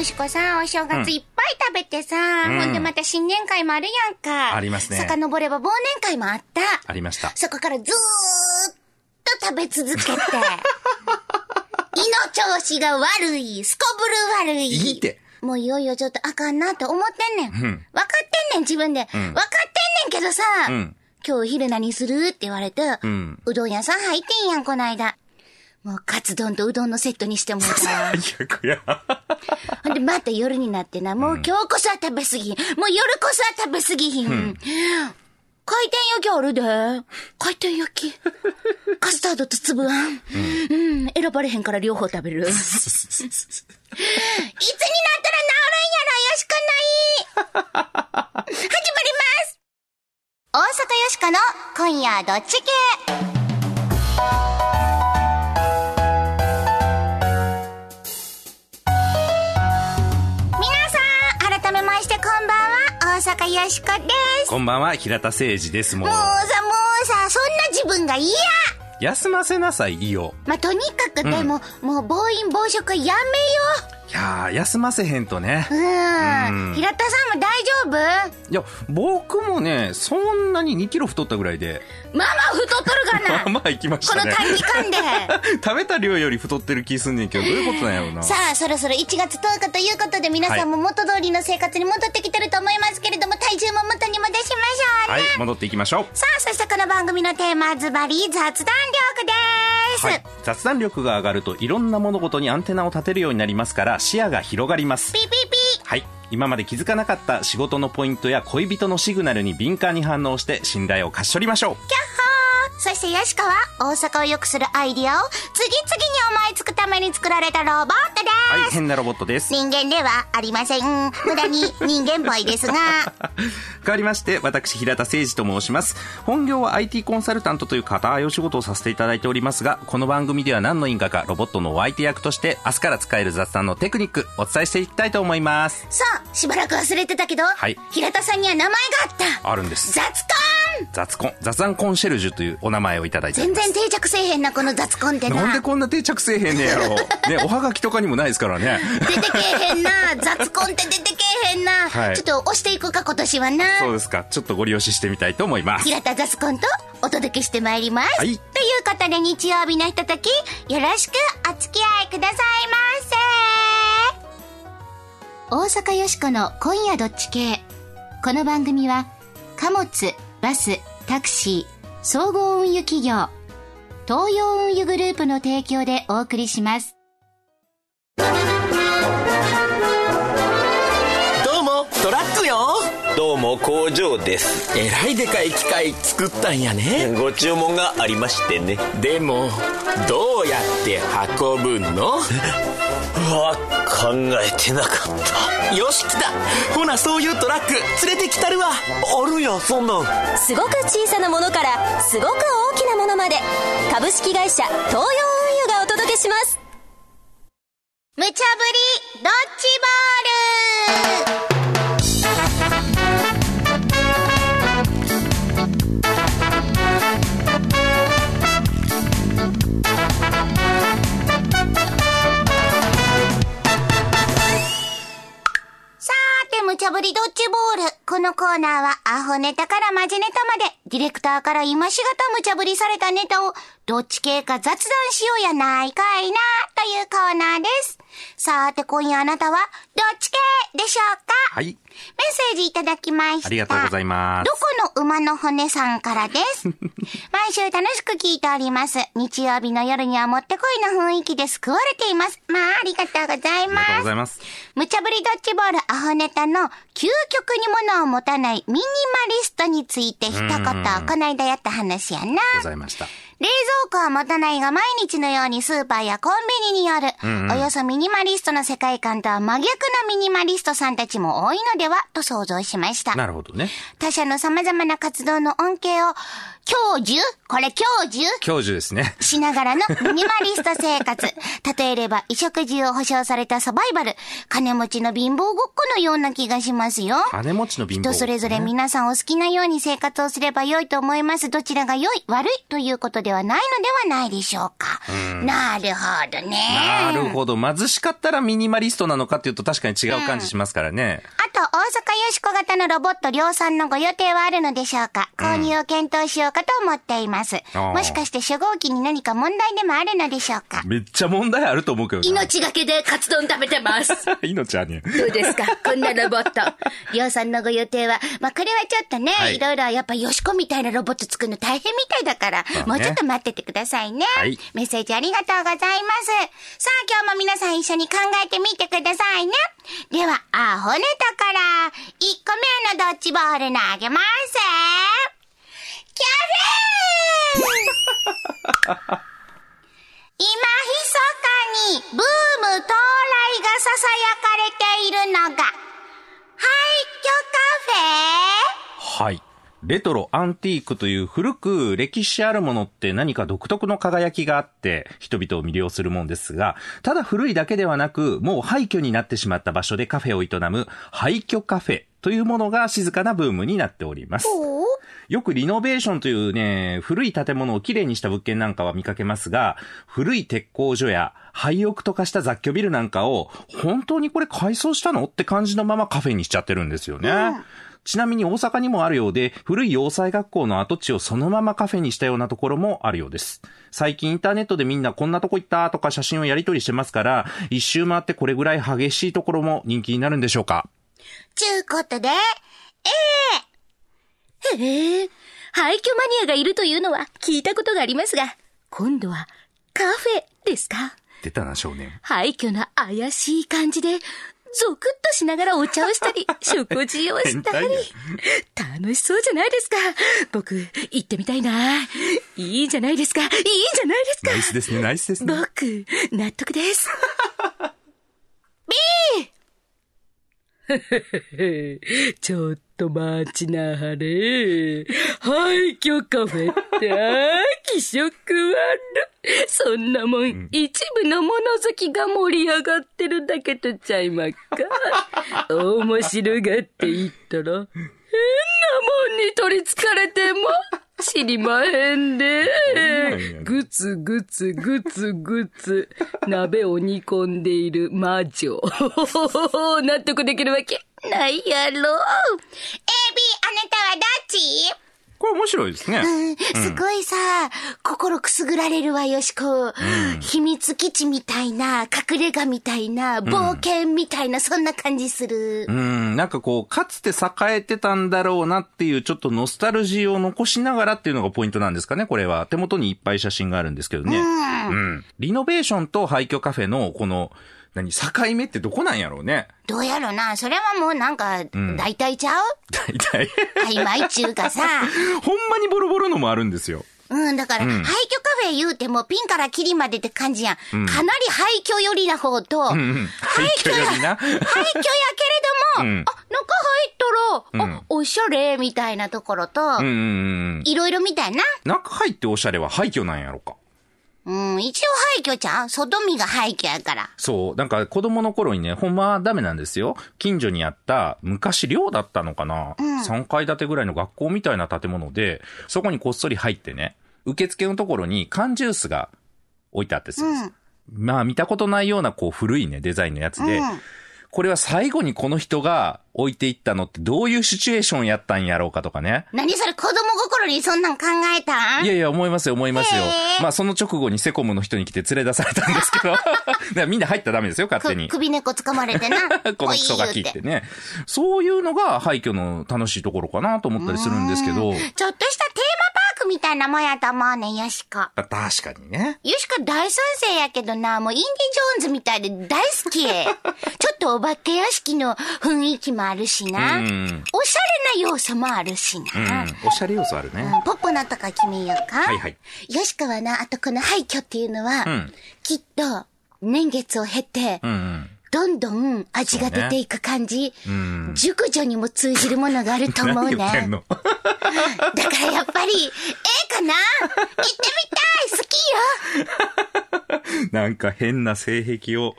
よしこさん、お正月いっぱい食べてさ、ほんでまた新年会もあるやんか。ありますね遡れば忘年会もあった。ありました。そこからずーっと食べ続けて。胃の調子が悪い、すこぶる悪い。いいって。もういよいよちょっとあかんなって思ってんねん。ん分かってんねん、自分で。分かってんねんけどさ、うん今日お昼何する？って言われて、んうどん屋さん入ってんやん、こないだ。もうカツ丼とうどんのセットにしてもうたわ。最悪や。ほんで、また夜になってな、もう今日こそは食べ過ぎひん。もう夜こそは食べ過ぎひん。回転焼きあるで。回転焼き。カスタードと粒あん。うん、選ばれへんから両方食べる。いつになったら治るんやろ、よしこない。始まります。大阪よしこの今夜どっち系？大阪よしこです。こんばんは、平田誠二です。もうもう、さ、もうさ、そんな自分が嫌休ませなさい、胃を。まあ、とにかくでも、もう暴飲暴食やめよいやー、休ませへんとね。う。うん。うん平田さんも大丈夫？いや、僕もね、そんなに2キロ太ったぐらいで、まあまあ太っとるかな まあまあ行きましこのたね。短期間で。食べた量より太ってる気すんねんけど、どういうことなんやろうな。さあ、そろそろ1月10日ということで皆さんも元通りの生活に戻ってきてると思いますけれども、体重も元に戻しましょうね。はい、戻っていきましょう。さあ、そしてこの番組のテーマはズバリ雑談力です。はい。雑談力が上がるといろんな物事にアンテナを立てるようになりますから視野が広がります。ピーピーピー。はい。今まで気づかなかった仕事のポイントや恋人のシグナルに敏感に反応して信頼を勝ち取りましょう。キャッホーそしてヨシコは大阪を良くするアイディアを次々に思いつくために作られたロボットです。はい、変なロボットです。人間ではありません。無駄に人間っぽいですが。変わりまして、私、平田誠二と申します。本業は IT コンサルタントという固いお仕事をさせていただいておりますが、この番組では何の因果かロボットのお相手役として、明日から使える雑談のテクニック、お伝えしていきたいと思います。さあ、しばらく忘れてたけど、はい平田さんには名前があった。あるんです。雑コン雑コン、雑談コンシェルジュというお名前をいただいて。全然定着せえへんな、この雑コンってな。なんでこんな定着せえへんねやろ。ね、おはがきとかにもないですからね。出てけえへんな。雑コンって出てけえへんな。はいちょっと押していくか、今年はな。そうですか。ちょっとご利用ししてみたいと思います。平田雑コンとお届けしてまいります。はいということで日曜日のひととき、よろしくお付き合いくださいませ。大阪よしこの今夜どっち系。この番組は、貨物、バス、タクシー、総合運輸企業、東洋運輸グループの提供でお送りします。どうもトラックよ。どうも工場です。えらいでかい機械作ったんやね。ご注文がありましてね。でもどうやって運ぶの？う わ考えてなかっよし来た。ほなそういうトラック連れてきたるわ。たあるやそんなん。すごく小さなものからすごく大きなものまで株式会社東洋運輸がお届けします。無茶ぶりドッジボールぶりドッジボール。このコーナーは、アホネタからマジネタまで、ディレクターから今しがた無茶ぶりされたネタを、どっち系か雑談しようやないかいな、というコーナーです。さーて、今夜あなたは、どっち系でしょうか？はい。メッセージいただきました。ありがとうございますどこの馬の骨さんからです。毎週楽しく聞いております。日曜日の夜にはもってこいの雰囲気で救われています。まあ、ありがとうございありがとうます。ございます。無茶ぶりドッジボールアホネタの究極に物を持たないミニマリストについて一言、この間やった話やな。ございました。冷蔵庫は持たないが毎日のようにスーパーやコンビニによる、およそミニマリストの世界観とは真逆のミニマリストさんたちも多いのではと想像しました。なるほどね。他社の様々な活動の恩恵を教授？これ教授？教授ですね。しながらのミニマリスト生活。例えれば、衣食住を保障されたサバイバル。金持ちの貧乏ごっこのような気がしますよ。金持ちの貧乏。人それぞれ皆さんお好きなように生活をすれば良いと思います。どちらが良い、悪いということではないのではないでしょうか。なるほどね。なるほど。貧しかったらミニマリストなのかっていうと確かに違う感じしますからね。あと、大阪よしこ型のロボット量産のご予定はあるのでしょうか？購入を検討しようかと思っています。あーもしかして初号機に何か問題でもあるのでしょうか？めっちゃ問題あると思うけどな。命がけでカツ丼食べてます。命はね。どうですか？こんなロボット。量産のご予定は、まあ、これはちょっとね、はいい、ろいろやっぱよしこみたいなロボット作るの大変みたいだから、まあねもうちょっと待っててくださいね。はいメッセージありがとうございます。さあ、今日も皆さん一緒に考えてみてくださいね。では、アホネタから、1個目のドッジボール投げます。キャフェー今、密かにブーム到来が囁かれているのが、廃墟カフェはい。レトロ、アンティークという古く歴史あるものって何か独特の輝きがあって人々を魅了するもんですが、ただ古いだけではなく、もう廃墟になってしまった場所でカフェを営む廃墟カフェというものが静かなブームになっております。よくリノベーションというね、古い建物をきれいにした物件なんかは見かけますが、古い鉄工所や廃屋と化した雑居ビルなんかを、本当にこれ改装したのって感じのままカフェにしちゃってるんですよね。ちなみに大阪にもあるようで、古い洋裁学校の跡地をそのままカフェにしたようなところもあるようです。最近インターネットでみんなこんなとこ行ったとか写真をやり取りしてますから、一周回ってこれぐらい激しいところも人気になるんでしょうか？ちゅうことで、へえ、廃墟マニアがいるというのは聞いたことがありますが、今度はカフェですか？出たな少年。廃墟な怪しい感じで、ゾクッとしながらお茶をしたり、食事をしたり。楽しそうじゃないですか。僕、行ってみたいな。いいじゃないですか。いいじゃないですかナイ。スですね、ナイスですね。僕、納得です。ちょっと待ちなはれ。廃墟カフェって、あー気色悪い。そんなもん、一部の物好きが盛り上がってるだけとちゃいまっか。面白がって言ったら、変なもんに取り憑かれても、知りまへんで。ぐつぐつぐつぐつ、鍋を煮込んでいる魔女。納得できるわけないやろ。AB、あなたはどっち？これ面白いですね。うん、すごいさ、心くすぐられるわよしこ。秘密基地みたいな、隠れ家みたいな、冒険みたいな、そんな感じする。うん、なんかこう、かつて栄えてたんだろうなっていう、ちょっとノスタルジーを残しながらっていうのがポイントなんですかね、これは。手元にいっぱい写真があるんですけどね。うん。リノベーションと廃墟カフェの、この、何、境目ってどこなんやろうね。どうやろな、それはもうなんか、大体ちゃう？大体。曖昧ちゅうかさ。ほんまにボロボロのもあるんですよ。うん、だから、廃墟カフェ言うてもピンからキリまでって感じやん。かなり廃墟寄りな方と、うんうん。廃墟よりな。廃墟やけれども、うんあ、中入ったら、あ、おしゃれみたいなところと。いろいろみたいな。中入っておしゃれは廃墟なんやろか。うん、一応廃墟ちゃん外見が廃墟やから。そう。なんか子供の頃にね、ほんまはダメなんですよ。近所にあった、昔寮だったのかな、?3 階建てぐらいの学校みたいな建物で、そこにこっそり入ってね、受付のところに缶ジュースが置いてあってするんです。まあ見たことないようなこう古いね、デザインのやつで、これは最後にこの人が置いていったのってどういうシチュエーションやったんやろうかとかね。何それ子供心にそんなん考えたん？いやいや、思いますよ、思いますよまあその直後にセコムの人に来て連れ出されたんですけど、だからみんな入ったらダメですよ、勝手くに。首猫掴まれてな。このクソガキってね。そういうのが廃墟の楽しいところかなと思ったりするんですけど。ちょっとしたテーマパークみたいなもんやと思うねん、よしこ。あ確かにね。よしこ大賛成やけどな、もうインディ・ジョーンズみたいで大好き。とお化け屋敷の雰囲気もあるしな。うんおしゃれな要素もあるしうな。ん。おしゃれ要素あるね。うんポッポのとか決めようか。はいはい。よしかはな、あとこの廃墟っていうのは、うんきっと、年月を経て、うんうん。どんどん味が出ていく感じ。ん熟女にも通じるものがあると思うね。だからやっぱり、ええかな？行ってみたい好きよ なんか変な性癖を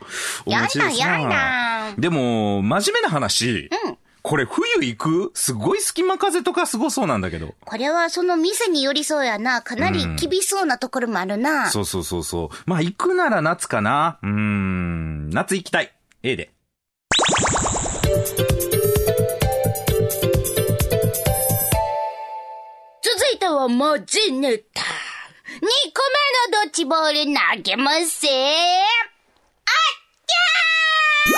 お持ちですやだやだでも、真面目な話。これ冬行く？すごい隙間風とかすごそうなんだけど。これはその店によりそうやな。かなり厳しそうなところもあるな。そうそうそうそう。まあ行くなら夏かな。うーん、夏行きたい。A で。続いてはマジネタ。2個目のドッジボール投げますせあっきゃー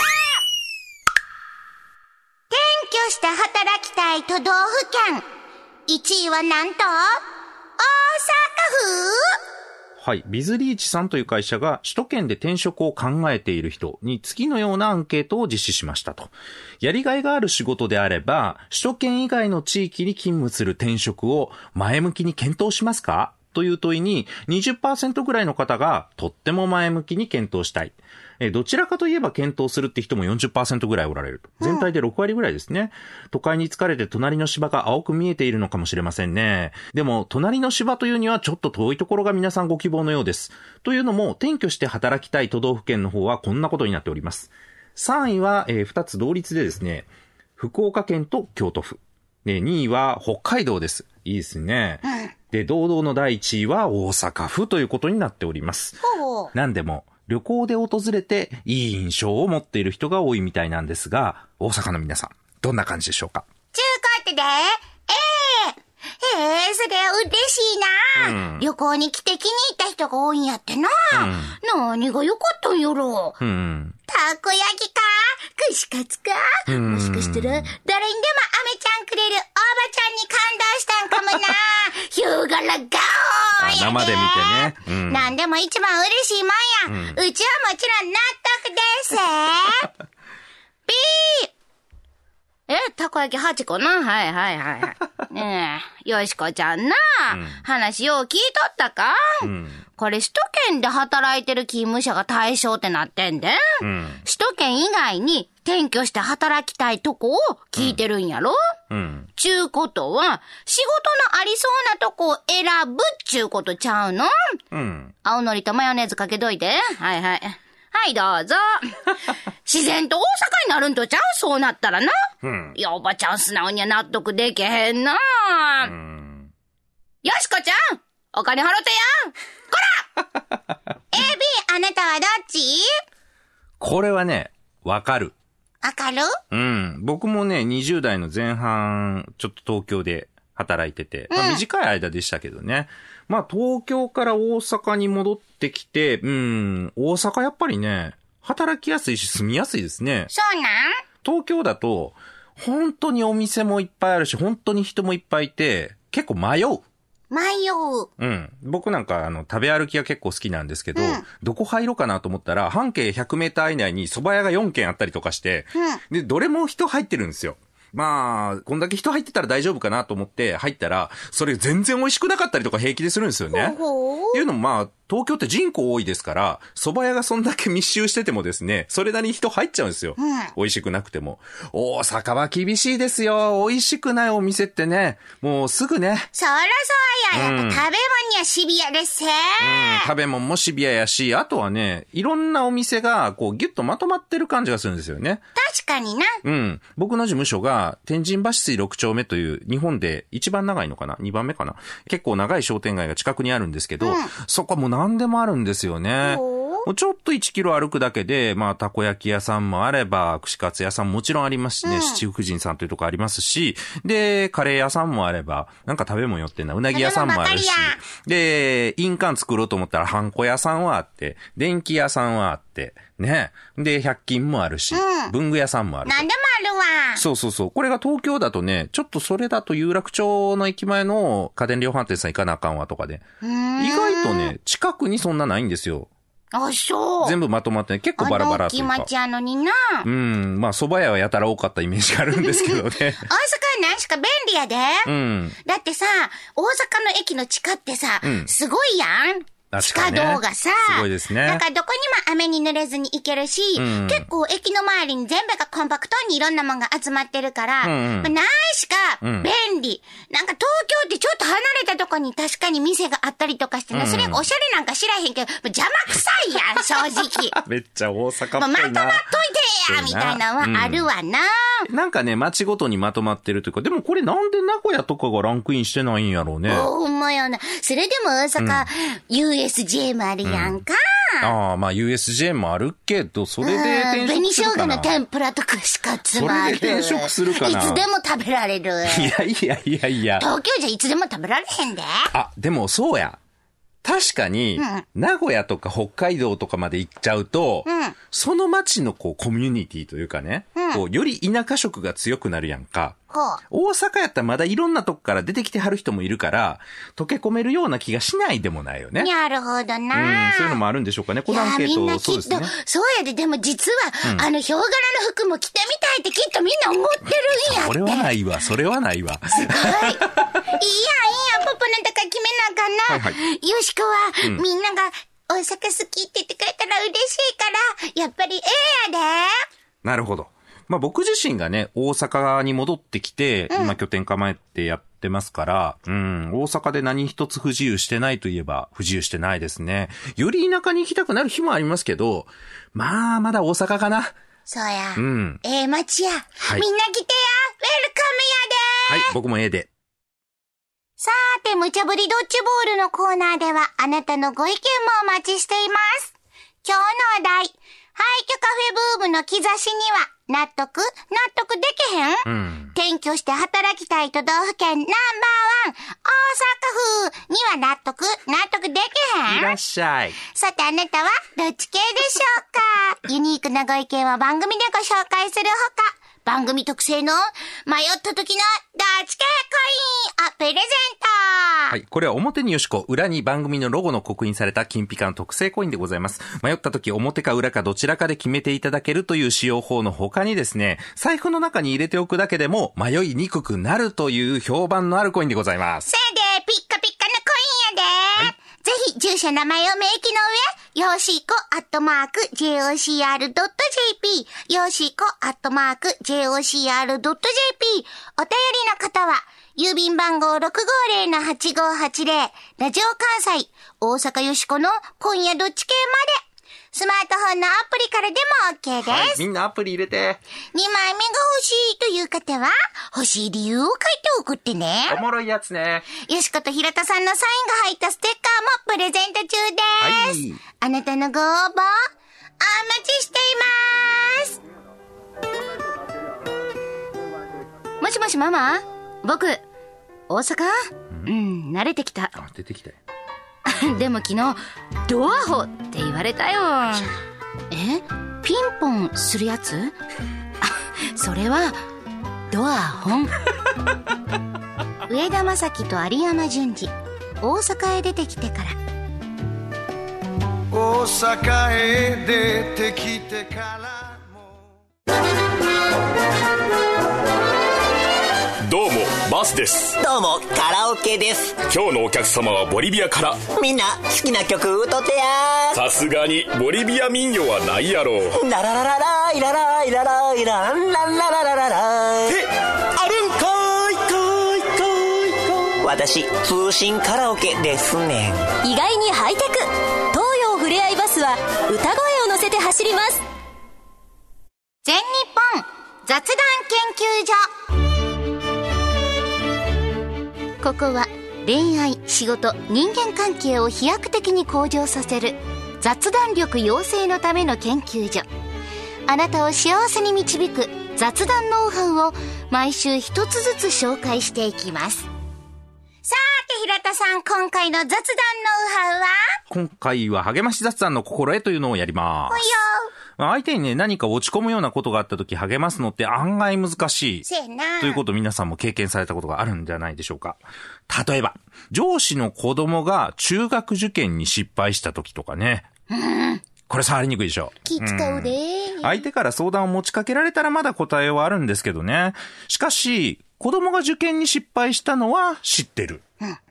転居して働きたい都道府県。1位はなんと、大阪府はい。ビズリーチさんという会社が首都圏で転職を考えている人に次のようなアンケートを実施しましたと。やりがいがある仕事であれば、首都圏以外の地域に勤務する転職を前向きに検討しますか？という問いに20%ぐらいの方がとっても前向きに検討したい。えーどちらかといえば検討するって人も40%ぐらいおられると。全体で6割ぐらいですね。都会に疲れて隣の芝が青く見えているのかもしれませんね。でも、隣の芝というにはちょっと遠いところが皆さんご希望のようです。というのも、転居して働きたい都道府県の方はこんなことになっております。3位は、え2つ同率でですね、福岡県と京都府。で、2位は北海道です。いいですね。で、堂々の第1位は大阪府ということになっております。ほう。なんでも、旅行で訪れていい印象を持っている人が多いみたいなんですが、大阪の皆さん、どんな感じでしょうか？ちゅうことで、ええへえ、それは嬉しいな、旅行に来て気に入った人が多いんやってな。何が良かったんやろ。うん。たこ焼きか？串カツか？もしかしたら、誰にでもアメちゃんくれるおばちゃんに感動したんかもな。ヒューガラガオー生で見てねうん何でも一番嬉しいもんや。うちはもちろん納得です。ピーえ、たこ焼き8個なはいはいはいはい。ねえ、よしこちゃんな、話よう聞いとったか、うん。これ首都圏で働いてる勤務者が対象ってなってんで、うん。首都圏以外に転居して働きたいとこを聞いてるんやろ、うん。ちゅうことは、仕事のありそうなとこを選ぶっちゅうことちゃうの？うん。青のりとマヨネーズかけといて。はいはい。はい、どうぞ。自然と大阪になるんとちゃう？そうなったらな。うん。いや、おばちゃん素直には納得できへんな。うん。よしこちゃんお金払ってや A、B、あなたはどっち？これはね、わかる。わかる？うん。僕もね、20代の前半、ちょっと東京で働いてて、まあ短い間でしたけどね。まあ東京から大阪に戻ってきて、うん、大阪やっぱりね、働きやすいし住みやすいですね。そうなん？東京だと、本当にお店もいっぱいあるし、本当に人もいっぱいいて、結構迷う。迷う。うん。僕なんか、あの、食べ歩きが結構好きなんですけど、どこ入ろうかなと思ったら、半径100メーター以内に蕎麦屋が4軒あったりとかして、で、どれも人入ってるんですよ。まあ、こんだけ人入ってたら大丈夫かなと思って入ったら、それ全然美味しくなかったりとか平気でするんですよね。ほうっていうのもまあ、東京って人口多いですから、蕎麦屋がそんだけ密集しててもですね、それなりに人入っちゃうんですよ。美味しくなくても。大阪は厳しいですよ。美味しくないお店ってね、もうすぐね、そらそうや。やっぱうん食べ物にはシビアですせ。うん食べ物もシビアやし、あとはね、いろんなお店が、こう、ギュッとまとまってる感じがするんですよね。確かにな。うん。僕の事務所が、天神橋水6丁目という、日本で一番長いのかな ?2 番目かな？結構長い商店街が近くにあるんですけど、そこはもう何でもあるんですよね。もうちょっと1キロ歩くだけで、まあ、たこ焼き屋さんもあれば、串カツ屋さんももちろんありますしね、七福神さんというとこありますし、で、カレー屋さんもあれば、なんか食べ物寄ってんな、うなぎ屋さんもあるしで、印鑑作ろうと思ったら、ハンコ屋さんはあって、電気屋さんはあって、ね。で、百均もあるし、文具屋さんもあると。なんでもあるわ。そうそうそう。これが東京だとね、ちょっとそれだと有楽町の駅前の家電量販店さん行かなあかんわとかで。意外とね、近くにそんなないんですよ。あ、そう。全部まとまってね、結構バラバラというかあの。町やのにな。うん。まあ、蕎麦屋はやたら多かったイメージがあるんですけどね。大阪は何しか便利やで。うん。だってさ、大阪の駅の地下ってさ、んすごいやん。地下道がさ、すごいですねだからどこにも雨に濡れずに行けるし、ん結構駅の周りに全部がコンパクトにいろんなもんが集まってるから、んうんまあ、ないしかん便利。なんか東京ってちょっと離れたとこに確かに店があったりとかしてね、それがおしゃれなんか知らへんけど、邪魔くさいやん、正直。めっちゃ大阪っぽいな。もうまとまっといてやみたいなのはあるわな。なんかね、街ごとにまとまってるというか、でもこれなんで名古屋とかがランクインしてないんやろうね。ほんまよな。それでも大阪、USJ もあるやんか。ああ、まあ USJ もあるけど、それでうん転職紅生するかな。姜の天ぷらと串カツもある。それで転職するかないつでも食べられる。いやいやいやいや。東京じゃいつでも食べられへんで。あ、でもそうや。確かに、名古屋とか北海道とかまで行っちゃうと、んその街のこうコミュニティというかね、うんこうより田舎色が強くなるやんか。大阪やったらまだいろんなとこから出てきてはる人もいるから、溶け込めるような気がしないでもないよね。なるほどうんな。そういうのもあるんでしょうかね。このアンケート、みんなきっとそうやで、でも実は、あの、ヒョウ柄の服も着てみたいってきっとみんな思ってるんやって。これはないわ、それはないわ。はい。いいやん、いいやん、ポポなんだから決めなあかんな。はいはよしこは、みんなが大阪好きって言ってくれたら嬉しいから、やっぱりええやで。なるほど。まあ僕自身がね、大阪に戻ってきて、今拠点構えてやってますから、うん、大阪で何一つ不自由してないといえば不自由してないですね。より田舎に行きたくなる日もありますけど、まあまだ大阪かな。そうや。うん。ええ街や。いみんな来てや。ウェルカムやで。はい、僕も A で。さーて、無茶ぶりドッジボールのコーナーでは、あなたのご意見もお待ちしています。今日のお題、廃墟カフェブームの兆しには、納得？納得できへん、うん。転居して働きたい都道府県ナンバーワン、大阪府には納得？納得できへん？いらっしゃい。さてあなたはどっち系でしょうか？ユニークなご意見は番組でご紹介するほか、番組特製の迷った時のどっち系コインをプレゼントはい。これは表によしこ、裏に番組のロゴの刻印された金ピカの特製コインでございます。迷った時表か裏かどちらかで決めていただけるという使用法の他にですね、財布の中に入れておくだけでも迷いにくくなるという評判のあるコインでございます。せいでピッカピッカのコインやで、ぜひ住所名前を明記の上、よしこアットマーク jocr.jp、よしこアットマーク jocr.jp、お便りの方は、郵便番号650-8580、ラジオ関西、大阪よしこの今夜どっち系まで、スマートフォンのアプリからでも OK です。はい。みんなアプリ入れて。2枚目が欲しいという方は、欲しい理由を書いて送ってね。おもろいやつね。よしこと平田さんのサインが入ったステッカーもプレゼント中です。はいあなたのご応募、お待ちしています。もしもしママ？僕、大阪？うん、慣れてきた。あ、出てきたよ。でも昨日、ドアホって言われたよ。え？ピンポンするやつ？あ、それは、ドアホン。上田正樹と有山淳二、大阪へ出てきてから。大阪へ出てきてからバスです。どうもカラオケです。今日のお客様はボリビアから。みんな好きな曲歌ってやさすがにボリビア民謡はないやろララララライラライラライランランラララララえあるんかいかいかいかい。私通信カラオケですねん。意外にハイテク。東洋ふれあいバスは歌声を乗せて走ります。全日本雑談研究所ここは恋愛仕事人間関係を飛躍的に向上させる雑談力養成のための研究所。あなたを幸せに導く雑談ノウハウを毎週一つずつ紹介していきます。さて平田さん今回の雑談ノウハウは？今回は励まし雑談の心得というのをやります。相手にね、何か落ち込むようなことがあった時励ますのって案外難しい。せやなということを皆さんも経験されたことがあるんじゃないでしょうか。例えば、上司の子供が中学受験に失敗した時とかね。これ触りにくいでしょ。気使うで相手から相談を持ちかけられたらまだ答えはあるんですけどね。しかし、子供が受験に失敗したのは知ってる。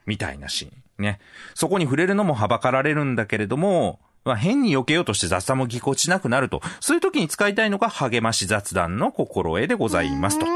みたいなシーン。ね。そこに触れるのもはばかられるんだけれども、まあ、変に避けようとして雑談もぎこちなくなると。そういう時に使いたいのが励まし雑談の心得でございますと。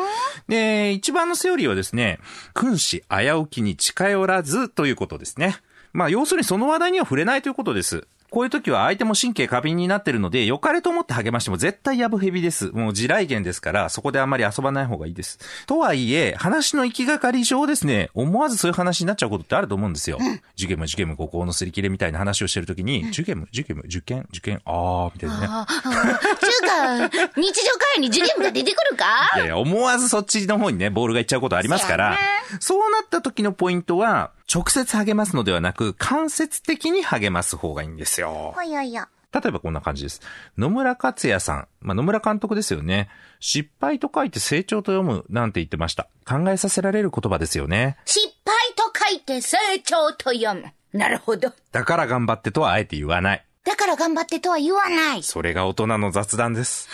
で、一番のセオリーはですね、君子危うきに近寄らずということですね。まあ、要するにその話題には触れないということです。こういう時は相手も神経過敏になってるので、良かれと思って励ましても絶対やぶヘビです。もう地雷原ですから、そこであんまり遊ばない方がいいです。とはいえ、話の行きがかり上ですね、思わずそういう話になっちゃうことってあると思うんですよ。受験も受験も五行のすり切れみたいな話をしてる時に、受験も受験も受験、受験、あー、みたいなね。ああ、ちゅうか、日常会に受験部が出てくるか？いやいや、思わずそっちの方にね、ボールがいっちゃうことありますから、そうなった時のポイントは、直接励ますのではなく、間接的に励ます方がいいんですよ。ほよよ。例えばこんな感じです。野村克也さん。まあ、野村監督ですよね。失敗と書いて成長と読むなんて言ってました。考えさせられる言葉ですよね。失敗と書いて成長と読む。なるほど。だから頑張ってとはあえて言わない。だから頑張ってとは言わない。それが大人の雑談です。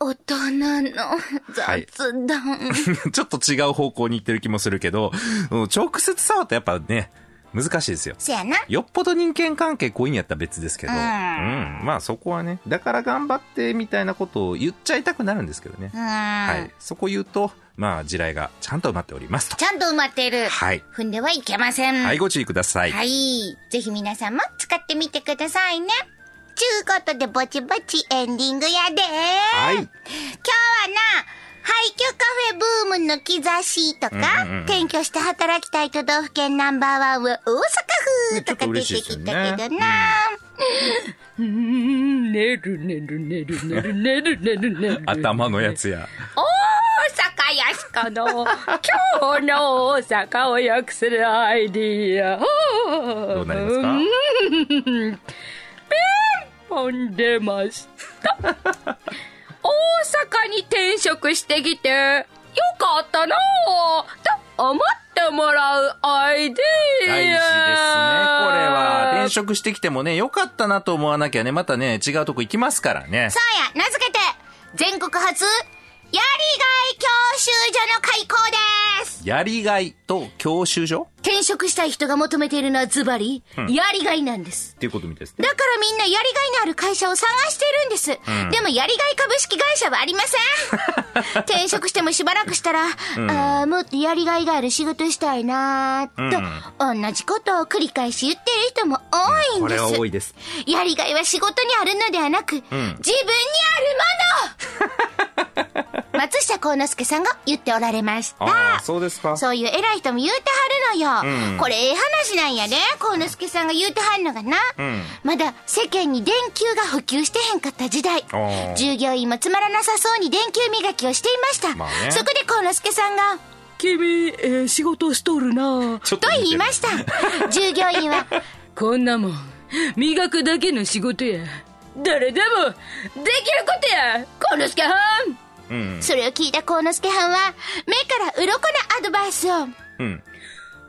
大人の雑談。ちょっと違う方向に行ってる気もするけど、うん直接触るとやっぱね、難しいですよ。せやな。よっぽど人間関係濃いんやったら別ですけど、ううんん、まあそこはね、だから頑張ってみたいなことを言っちゃいたくなるんですけどね。うん。はい。そこ言うと、まあ地雷がちゃんと埋まっておりますと。ちゃんと埋まっている。はい。踏んではいけません。はい、ご注意ください。はい。ぜひ皆さんも使ってみてくださいね。ちゅうことでぼちぼちエンディングやで。はい今日はな、廃墟ムの兆しとか、転居して働きたい都道府県ナンバーワンは大阪府とか出てきたけどな。る寝る寝る寝る寝る寝る寝る。頭のやつや。大阪やすこの今日の大阪を良くするアイディア。どうなりますか？ポン出ました。大阪に転職してきて、よかったなぁ、と思ってもらうアイディア。大事ですね。これは、転職してきてもね、良かったなと思わなきゃね、またね、違うとこ行きますからね。そうや、名付けて、全国初、やりがい教習所の開校ですやりがいと教習所？転職したい人が求めているのはズバリ、やりがいなんです。っていうことみたいですね。だからみんなやりがいのある会社を探してるんです。でもやりがい株式会社はありません。転職してもしばらくしたら、ああ、もっとやりがいがある仕事したいなーと、同じことを繰り返し言ってる人も多いんこれ。は多いです。やりがいは仕事にあるのではなく、自分にあるもの 松下幸之助さんが言っておられました。ああ、そうですか。そういう偉い人も言うてはるのよ。これええ話なんやで、幸之助さんが言うてはんのがな。まだ世間に電球が普及してへんかった時代ー、従業員もつまらなさそうに電球磨きをしていました。まあねそこで幸之助さんが、君、えー仕事しとるなちょっと言いました。従業員は、こんなもん、磨くだけの仕事や。誰でも、できることや幸之助はんうん。それを聞いた幸之助はんは、目から鱗のアドバイスを。うん。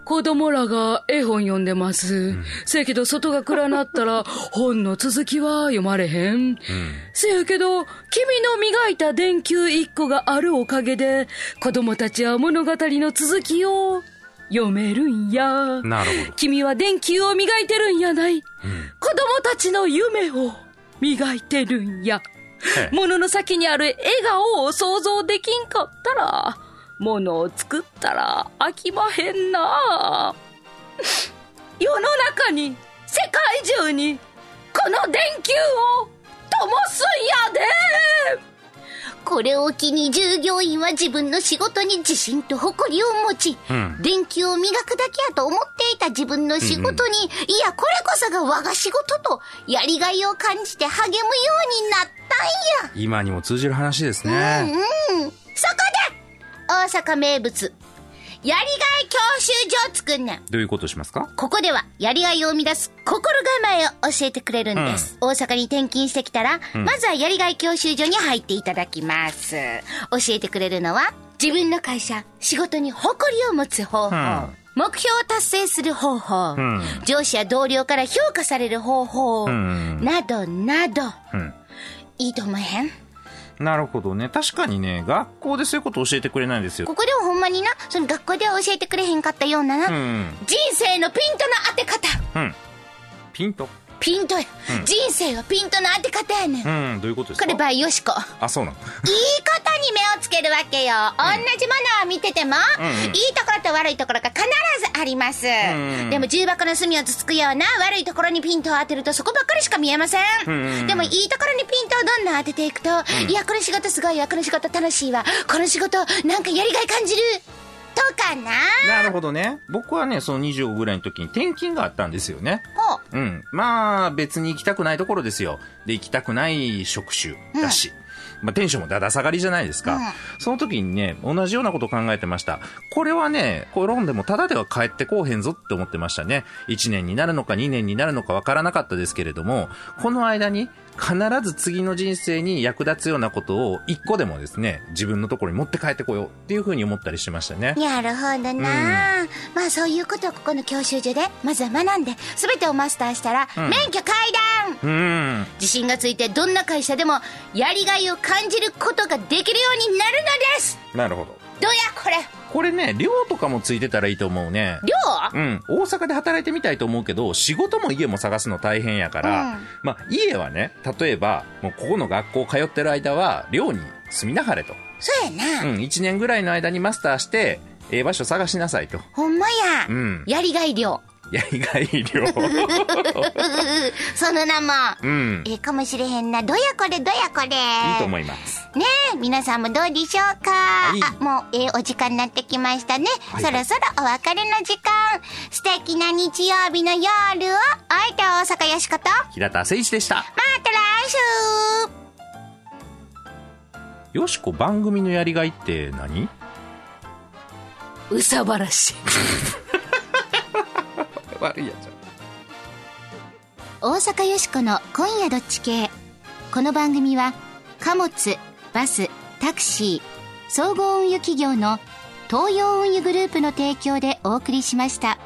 子供らが絵本読んでます。せやけど外が暗なったら本の続きは読まれへん。せやけど君の磨いた電球一個があるおかげで子供たちは物語の続きを読めるんや。なるほど。君は電球を磨いてるんやない。子供たちの夢を磨いてるんや。へえ。物の先にある笑顔を想像できんかったら、物を作ったら飽きまへんな。世の中に、世界中に、この電球を灯すんやで。これを機に従業員は自分の仕事に自信と誇りを持ち、ん電球を磨くだけやと思っていた自分の仕事に、いや、これこそが我が仕事と、やりがいを感じて励むようになったんや。今にも通じる話ですうんね。うん。そこで、大阪名物、やりがい教習所を作んねん。どういうことしますか？ここでは、やりがいを生み出す心構えを教えてくれるんです。大阪に転勤してきたら、まずはやりがい教習所に入っていただきます。教えてくれるのは、自分の会社、仕事に誇りを持つ方法。ん目標を達成する方法、ん上司や同僚から評価される方法、んなどなど、うん。いいと思えへん？なるほどね。確かにね、学校でそういうこと教えてくれないんですよ。ここではほんまにな、その学校では教えてくれへんかったようなな、うん。人生のピントの当て方。うん。ピント？ピントや、人生はピントの当て方やねん。うん、どういうことですか？これ、バイヨシコ。あ、そうなの？いいことに目をつけるわけよ。同じものを見てても、いいところと悪いところが必ずあります。んでも重箱の隅をつつくような悪いところにピントを当てるとそこばっかりしか見えません。でもいいところにピントをどんどん当てていくと、いや、この仕事すごいわ、この仕事楽しいわ、この仕事なんかやりがい感じる。とかな？なるほどね。僕はね、その25ぐらいの時に転勤があったんですよね。ほう。うん。まあ、別に行きたくないところですよ。で、行きたくない職種だし。まあ、テンションもだだ下がりじゃないですか。うんその時にね、同じようなことを考えてました。これはね、転んでもただでは帰ってこうへんぞって思ってましたね。1年になるのか2年になるのかわからなかったですけれども、この間に必ず次の人生に役立つようなことを一個でもですね、自分のところに持って帰ってこようっていうふうに思ったりしましたね。なるほどな、まあそういうことをここの教習所でまずは学んで全てをマスターしたら、免許階段うん。自信がついてどんな会社でもやりがいを感じることができるようになるのですなるほど。どうやこれこれね、寮とかもついてたらいいと思うね。寮？うん。大阪で働いてみたいと思うけど、仕事も家も探すの大変やから、うんまあ、家はね、例えば、もうここの学校通ってる間は、寮に住みなはれと。そうやな、うん。1年ぐらいの間にマスターして、ええ場所探しなさいと。ほんまや、うんやりがい寮やりがい寮。その名も、うん。いええかもしれへんなどやこれどやこれいと思います。ねえ、皆さんもどうでしょうか、いあ、もう、ええお時間になってきましたね。はいそろそろお別れの時間。素敵な日曜日の夜を、おいて大阪よしこと、ま平田誠一でした。た来週よしこ番組のやりがいって何？うさばらし。悪いやつ。大阪よしこの今夜どっち系この番組は貨物バスタクシー総合運輸企業の東洋運輸グループの提供でお送りしました。